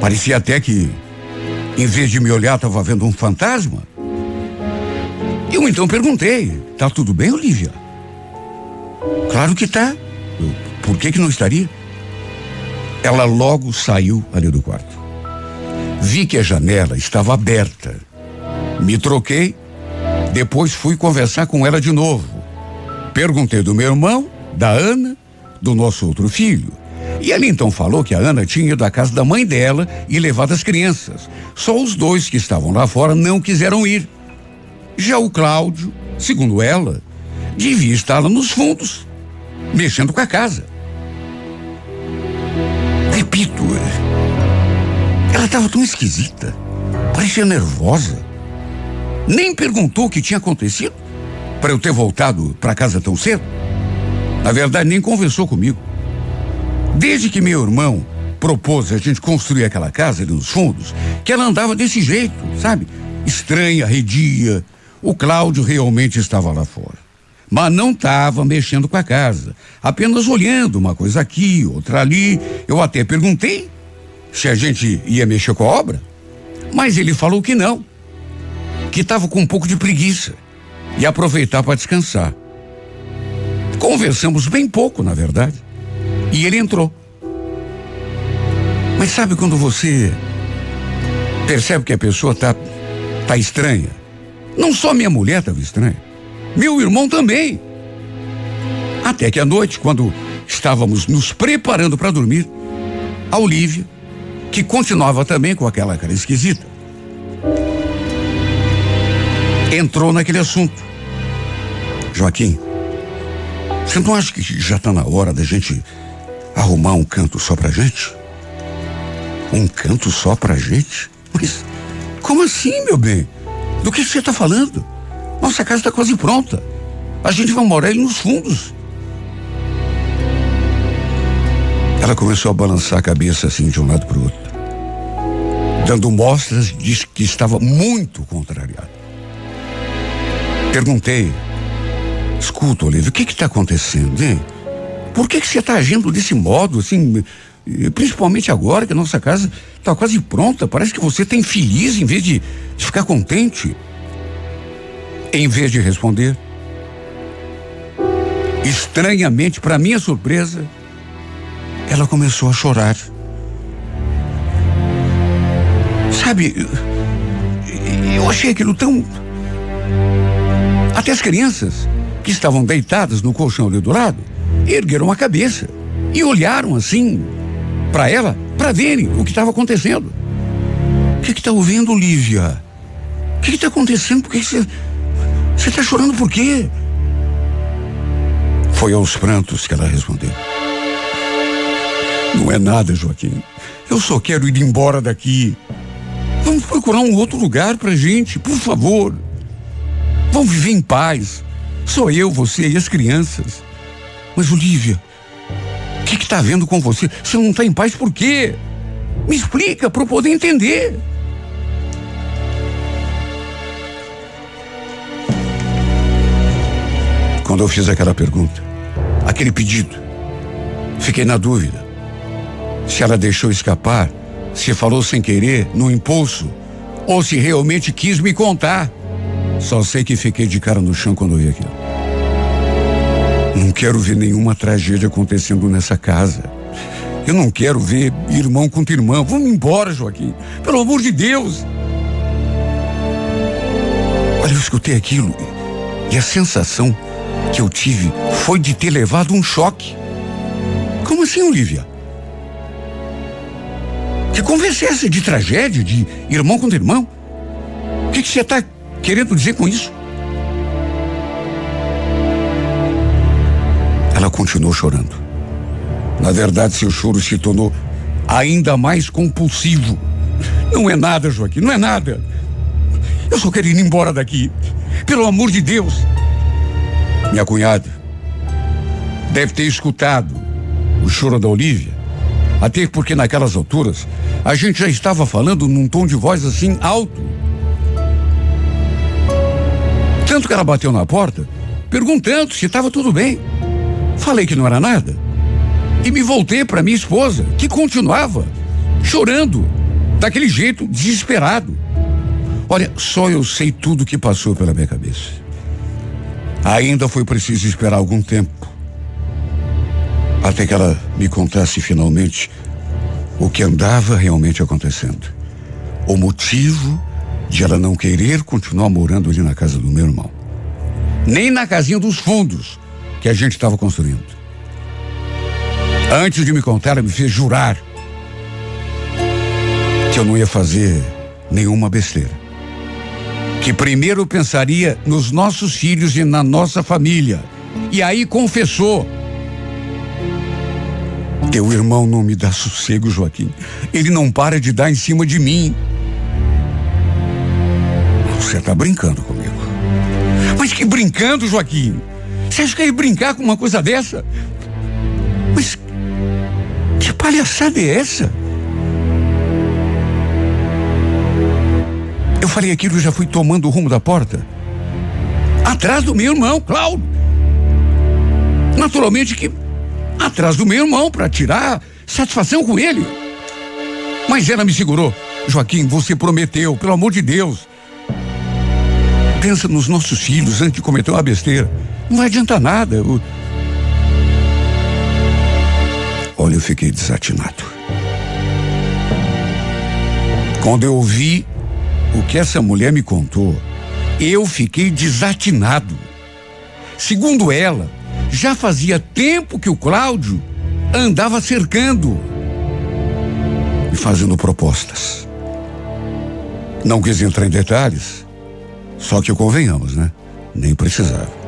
Parecia até que, em vez de me olhar, estava vendo um fantasma. Eu então perguntei: tá tudo bem, Olivia? Claro que tá. Por que que não estaria? Ela logo saiu ali do quarto. Vi que a janela estava aberta. Me troquei, depois fui conversar com ela de novo. Perguntei do meu irmão, da Ana do nosso outro filho. E ele então falou que a Ana tinha ido à casa da mãe dela e levado as crianças. Só os dois que estavam lá fora não quiseram ir. Já o Cláudio, segundo ela, devia estar lá nos fundos, mexendo com a casa. Repito, ela estava tão esquisita, parecia nervosa. Nem perguntou o que tinha acontecido para eu ter voltado para casa tão cedo. Na verdade, nem conversou comigo. Desde que meu irmão propôs a gente construir aquela casa ali nos fundos, que ela andava desse jeito, sabe? Estranha, redia. O Cláudio realmente estava lá fora. Mas não estava mexendo com a casa, apenas olhando uma coisa aqui, outra ali. Eu até perguntei se a gente ia mexer com a obra, mas ele falou que não, que estava com um pouco de preguiça e aproveitar para descansar. Conversamos bem pouco, na verdade. E ele entrou. Mas sabe quando você percebe que a pessoa tá, tá estranha? Não só minha mulher estava estranha, meu irmão também. Até que à noite, quando estávamos nos preparando para dormir, a Olivia, que continuava também com aquela cara esquisita, entrou naquele assunto. Joaquim, você não acha que já está na hora da gente arrumar um canto só pra gente? Um canto só pra gente? Mas como assim, meu bem? Do que você está falando? Nossa casa está quase pronta. A gente vai morar aí nos fundos. Ela começou a balançar a cabeça assim de um lado para o outro, dando mostras de que estava muito contrariada. Perguntei Escuta, Olívio, o que está acontecendo, hein? Por que, que você está agindo desse modo, assim, principalmente agora que a nossa casa está quase pronta? Parece que você está infeliz em vez de, de ficar contente. Em vez de responder, estranhamente, para minha surpresa, ela começou a chorar. Sabe, eu achei aquilo tão. Até as crianças que estavam deitadas no colchão ali do lado, ergueram a cabeça e olharam assim para ela, para verem o que estava acontecendo. O que está ouvindo, Lívia? O que está acontecendo? Por que você está chorando por quê? Foi aos prantos que ela respondeu. Não é nada, Joaquim. Eu só quero ir embora daqui. Vamos procurar um outro lugar pra gente, por favor. Vamos viver em paz. Sou eu, você e as crianças. Mas Olivia, que está havendo com você? Você não está em paz por quê? Me explica para eu poder entender. Quando eu fiz aquela pergunta, aquele pedido, fiquei na dúvida. Se ela deixou escapar, se falou sem querer, no impulso, ou se realmente quis me contar. Só sei que fiquei de cara no chão quando vi aquilo. Não quero ver nenhuma tragédia acontecendo nessa casa. Eu não quero ver irmão contra irmã. Vamos embora, Joaquim. Pelo amor de Deus. Olha, eu escutei aquilo e a sensação que eu tive foi de ter levado um choque. Como assim, Olivia? Que conversa é essa de tragédia, de irmão contra irmão? O que, você está querendo dizer com isso? Ela continuou chorando. Na verdade, seu choro se tornou ainda mais compulsivo. Não é nada, Joaquim, não é nada. Eu só quero ir embora daqui. Pelo amor de Deus. Minha cunhada deve ter escutado o choro da Olivia. Até porque naquelas alturas a gente já estava falando num tom de voz assim alto. Tanto que ela bateu na porta, perguntando se estava tudo bem. Falei que não era nada. E me voltei para minha esposa, que continuava chorando, daquele jeito desesperado. Olha, só eu sei tudo o que passou pela minha cabeça. Ainda foi preciso esperar algum tempo até que ela me contasse finalmente o que andava realmente acontecendo. O motivo de ela não querer continuar morando ali na casa do meu irmão. Nem na casinha dos fundos que a gente estava construindo. Antes de me contar, ela me fez jurar que eu não ia fazer nenhuma besteira. Que primeiro pensaria nos nossos filhos e na nossa família. E aí confessou teu irmão não me dá sossego, Joaquim. Ele não para de dar em cima de mim. Você está brincando comigo. Mas que brincando, Joaquim? Você acha que ia brincar com uma coisa dessa? Mas que palhaçada é essa? Eu falei aquilo e já fui tomando o rumo da porta. Atrás do meu irmão, Cláudio. Naturalmente que atrás do meu irmão para tirar satisfação com ele. Mas ela me segurou. Joaquim, você prometeu, pelo amor de Deus. Pensa nos nossos filhos antes de cometer uma besteira. Não vai adiantar nada. Eu... Olha, eu fiquei desatinado. Quando eu ouvi o que essa mulher me contou, eu fiquei desatinado. Segundo ela, já fazia tempo que o Cláudio andava cercando e fazendo propostas. Não quis entrar em detalhes, só que convenhamos, né? Nem precisava.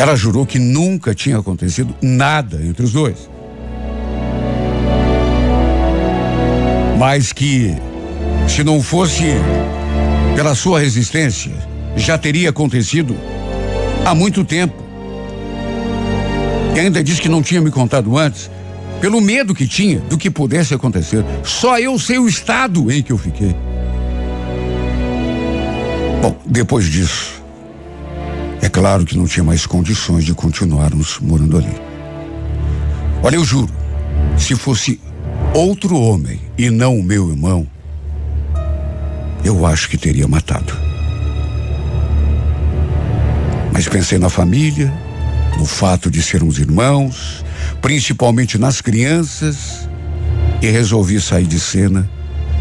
Ela jurou que nunca tinha acontecido nada entre os dois. Mas que, se não fosse pela sua resistência, já teria acontecido há muito tempo. E ainda disse que não tinha me contado antes, pelo medo que tinha do que pudesse acontecer. Só eu sei o estado em que eu fiquei. Bom, depois disso, é claro que não tinha mais condições de continuarmos morando ali. Olha, eu juro, se fosse outro homem e não o meu irmão, eu acho que teria matado. Mas pensei na família, no fato de sermos irmãos, principalmente nas crianças, e resolvi sair de cena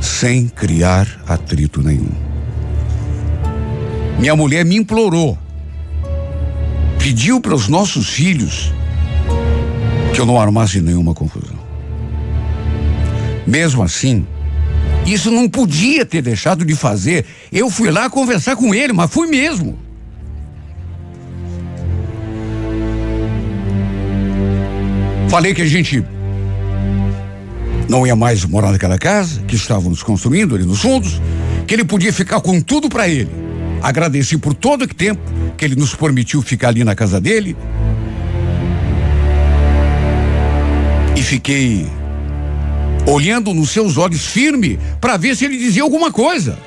sem criar atrito nenhum. Minha mulher me implorou, pediu para os nossos filhos que eu não armasse nenhuma confusão. Mesmo assim, isso não podia ter deixado de fazer. Eu fui lá conversar com ele, mas fui mesmo. Falei que a gente não ia mais morar naquela casa que estávamos construindo ali nos fundos, que ele podia ficar com tudo para ele. Agradeci por todo o tempo que ele nos permitiu ficar ali na casa dele. E fiquei olhando nos seus olhos firme para ver se ele dizia alguma coisa.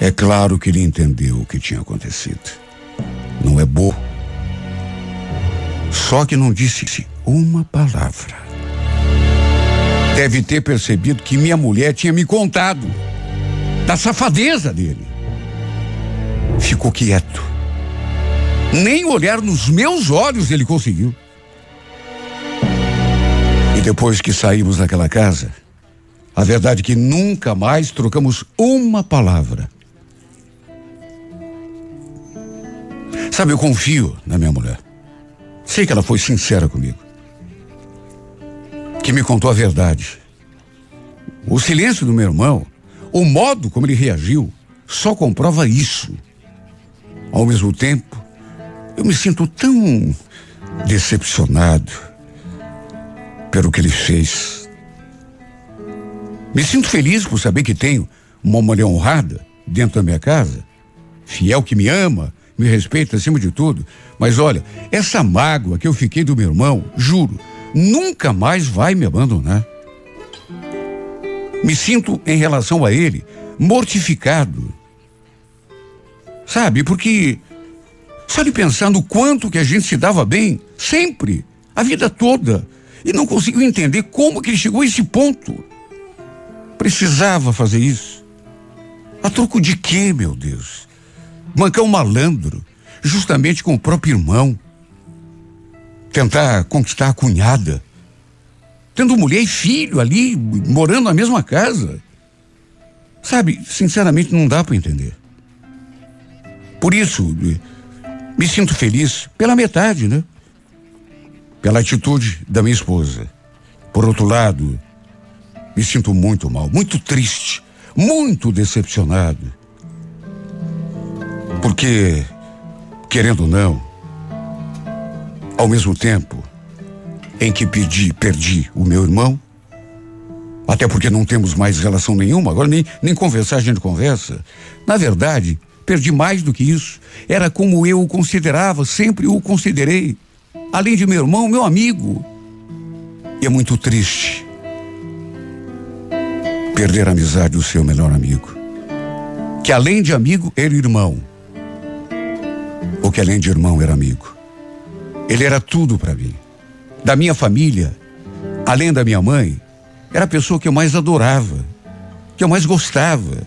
É claro que ele entendeu o que tinha acontecido. Não é bobo. Só que não disse uma palavra. Deve ter percebido que minha mulher tinha me contado da safadeza dele. Ficou quieto. Nem olhar nos meus olhos ele conseguiu. E depois que saímos daquela casa, a verdade é que nunca mais trocamos uma palavra. Sabe, eu confio na minha mulher. Sei que ela foi sincera comigo. Que me contou a verdade. O silêncio do meu irmão, o modo como ele reagiu, só comprova isso. Ao mesmo tempo, eu me sinto tão decepcionado pelo que ele fez. Me sinto feliz por saber que tenho uma mulher honrada dentro da minha casa, fiel que me ama, me respeita acima de tudo. Mas olha, essa mágoa que eu fiquei do meu irmão, juro, nunca mais vai me abandonar. Me sinto, em relação a ele, mortificado. Sabe, porque só de pensar no quanto que a gente se dava bem, sempre, a vida toda, e não consigo entender como que ele chegou a esse ponto. Precisava fazer isso. A troco de quê, meu Deus? Mancar um malandro, justamente com o próprio irmão. Tentar conquistar a cunhada. Tendo mulher e filho ali, morando na mesma casa. Sabe, sinceramente não dá para entender. Por isso, me sinto feliz pela metade, né? Pela atitude da minha esposa. Por outro lado, me sinto muito mal, muito triste, muito decepcionado. Porque, querendo ou não, ao mesmo tempo em que pedi, perdi o meu irmão, até porque não temos mais relação nenhuma, agora nem, nem conversar a gente conversa. Na verdade, perdi mais do que isso. Era como eu o considerava, sempre o considerei. Além de meu irmão, meu amigo. E é muito triste perder a amizade do seu melhor amigo. Que além de amigo, era irmão. Ou que além de irmão, era amigo. Ele era tudo para mim. Da minha família, além da minha mãe, era a pessoa que eu mais adorava, que eu mais gostava.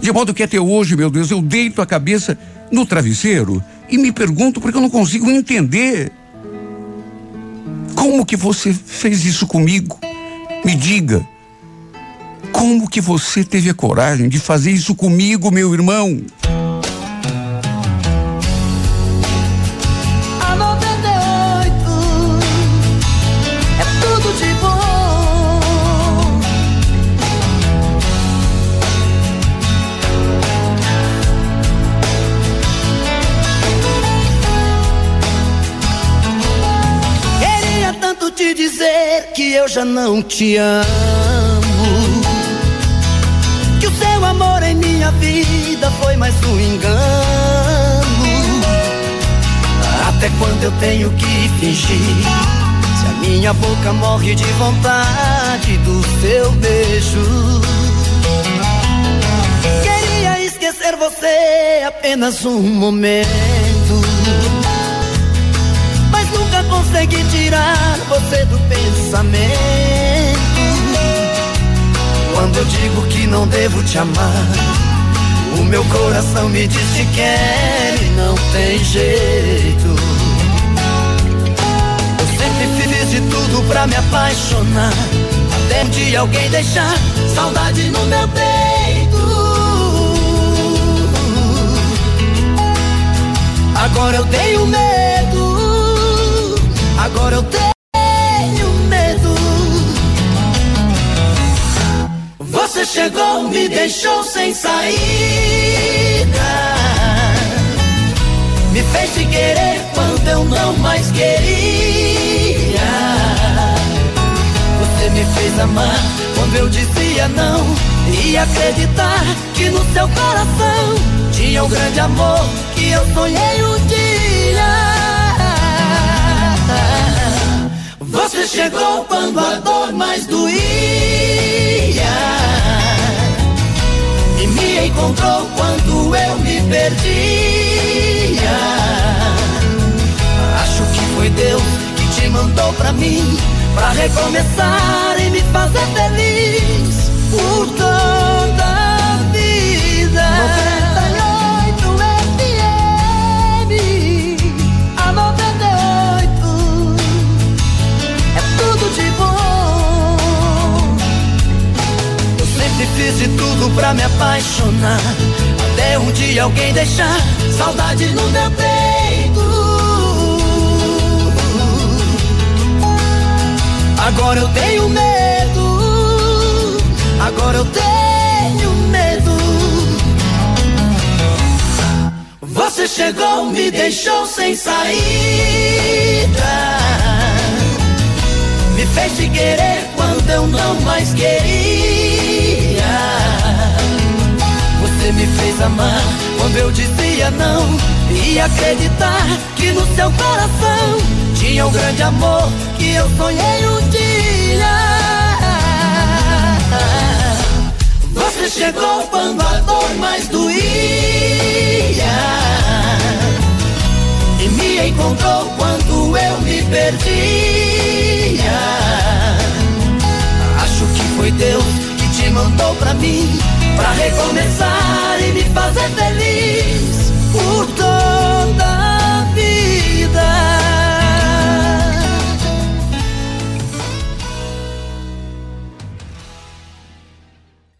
De modo que até hoje, meu Deus, eu deito a cabeça no travesseiro e me pergunto porque eu não consigo entender. Como que você fez isso comigo? Me diga. Como que você teve a coragem de fazer isso comigo, meu irmão? Eu já não te amo. Que o seu amor em minha vida foi mais um engano. Até quando eu tenho que fingir? Se a minha boca morre de vontade do seu beijo. Queria esquecer você apenas um momento. Consegui tirar você do pensamento. Quando eu digo que não devo te amar, o meu coração me diz que quer e não tem jeito. Eu sempre fiz de tudo pra me apaixonar. Até um dia alguém deixar saudade no meu peito. Agora eu tenho medo. Agora eu tenho medo. Você chegou, me deixou sem saída. Me fez te querer quando eu não mais queria. Você me fez amar quando eu dizia não. E acreditar que no seu coração tinha um grande amor que eu sonhei um dia. Você chegou quando a dor mais doía e me encontrou quando eu me perdia. Acho que foi Deus que te mandou pra mim, pra recomeçar e me fazer feliz tudo pra me apaixonar. Até um dia alguém deixar saudade no meu peito. Agora eu tenho medo. Agora eu tenho medo. Você chegou, me deixou sem saída. Me fez te querer quando eu não mais queria. Você me fez amar quando eu dizia não. E acreditar que no seu coração tinha um grande amor que eu sonhei um dia. Você chegou quando a dor mais doía. E me encontrou quando eu me perdia. Acho que foi Deus que te mandou pra mim Pra recomeçar e me fazer feliz